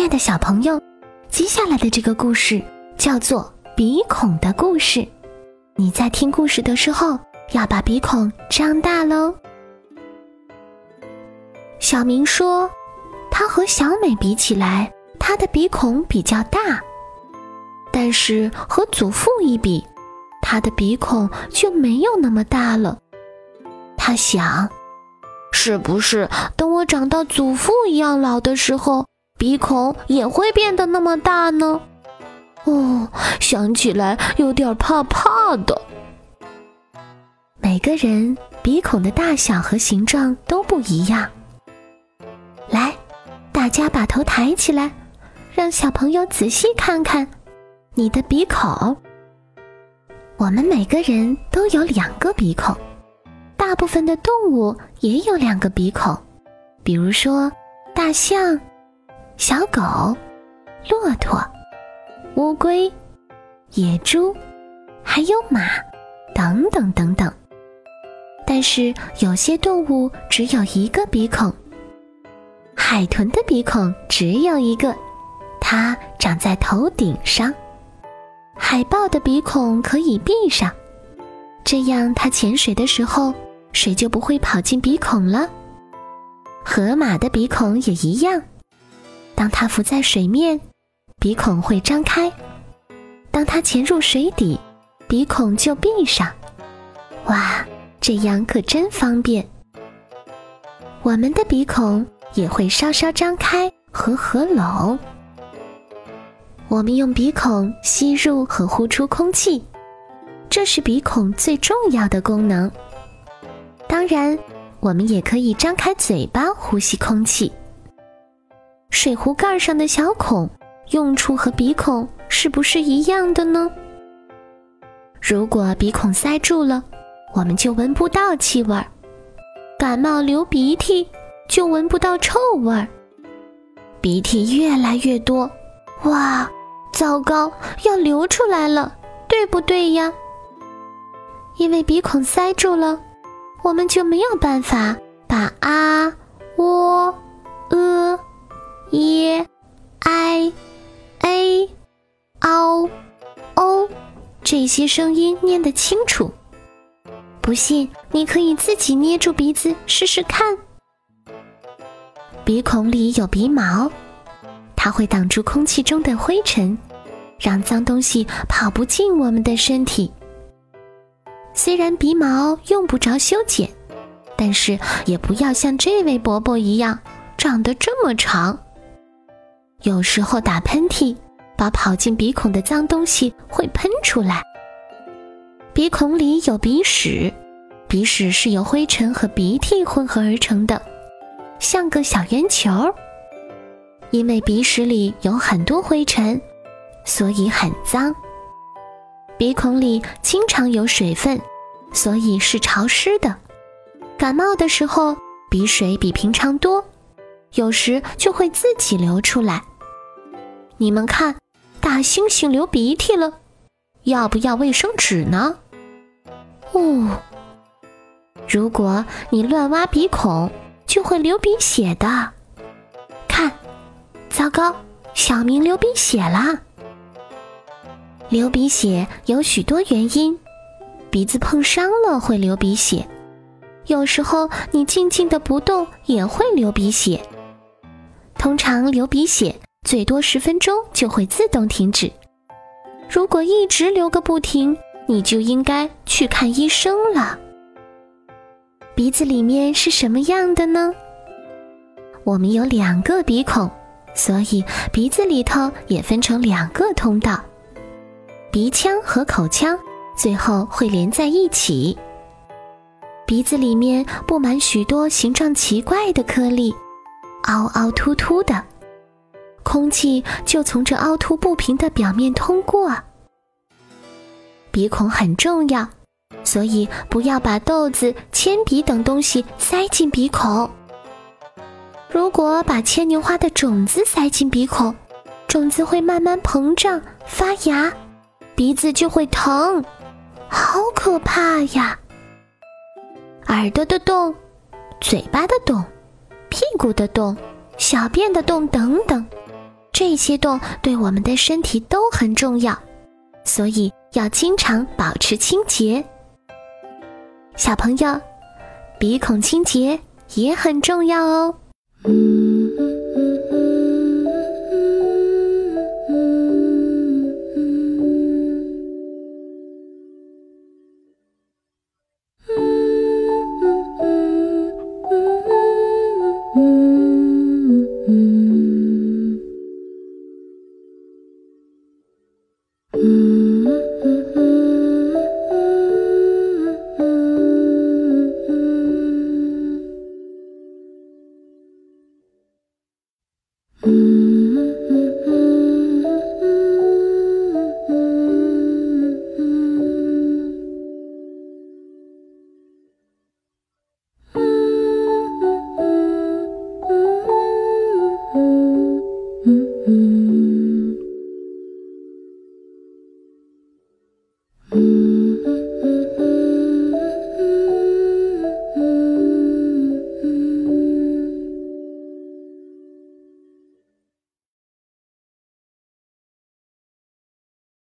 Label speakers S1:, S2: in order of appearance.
S1: 亲爱的小朋友，接下来的这个故事叫做《鼻孔的故事》。你在听故事的时候，要把鼻孔张大喽。小明说，他和小美比起来，他的鼻孔比较大，但是和祖父一比，他的鼻孔就没有那么大了。他想，是不是等我长到祖父一样老的时候？鼻孔也会变得那么大呢？哦，想起来有点怕怕的。每个人鼻孔的大小和形状都不一样。来，大家把头抬起来，让小朋友仔细看看你的鼻孔。我们每个人都有两个鼻孔，大部分的动物也有两个鼻孔，比如说大象。小狗、骆驼、乌龟、野猪，还有马，等等等等。但是有些动物只有一个鼻孔。海豚的鼻孔只有一个，它长在头顶上。海豹的鼻孔可以闭上，这样它潜水的时候，水就不会跑进鼻孔了。河马的鼻孔也一样。当它浮在水面，鼻孔会张开；当它潜入水底，鼻孔就闭上。哇，这样可真方便。我们的鼻孔也会稍稍张开和合拢。我们用鼻孔吸入和呼出空气，这是鼻孔最重要的功能。当然，我们也可以张开嘴巴呼吸空气。水壶盖上的小孔，用处和鼻孔是不是一样的呢？如果鼻孔塞住了，我们就闻不到气味儿；感冒流鼻涕就闻不到臭味儿。鼻涕越来越多，哇，糟糕，要流出来了，对不对呀？因为鼻孔塞住了，我们就没有办法把啊、喔、e i a o o 这些声音念得清楚。不信，你可以自己捏住鼻子试试看。鼻孔里有鼻毛，它会挡住空气中的灰尘，让脏东西跑不进我们的身体。虽然鼻毛用不着修剪，但是也不要像这位伯伯一样长得这么长。有时候打喷嚏，把跑进鼻孔的脏东西会喷出来。鼻孔里有鼻屎，鼻屎是由灰尘和鼻涕混合而成的，像个小圆球。因为鼻屎里有很多灰尘，所以很脏。鼻孔里经常有水分，所以是潮湿的。感冒的时候，鼻水比平常多，有时就会自己流出来。你们看，大猩猩流鼻涕了，要不要卫生纸呢？哦，如果你乱挖鼻孔，就会流鼻血的。看，糟糕，小明流鼻血啦！流鼻血有许多原因，鼻子碰伤了会流鼻血，有时候你静静的不动也会流鼻血。通常流鼻血。最多十分钟就会自动停止。如果一直流个不停，你就应该去看医生了。鼻子里面是什么样的呢？我们有两个鼻孔，所以鼻子里头也分成两个通道。鼻腔和口腔最后会连在一起。鼻子里面布满许多形状奇怪的颗粒，凹凹凸凸的，空气就从这凹凸不平的表面通过。鼻孔很重要，所以不要把豆子、铅笔等东西塞进鼻孔。如果把牵牛花的种子塞进鼻孔，种子会慢慢膨胀发芽，鼻子就会疼，好可怕呀！耳朵的洞、嘴巴的洞、屁股的洞、小便的洞等等，这些洞对我们的身体都很重要，所以。要经常保持清洁，小朋友，鼻孔清洁也很重要哦。嗯。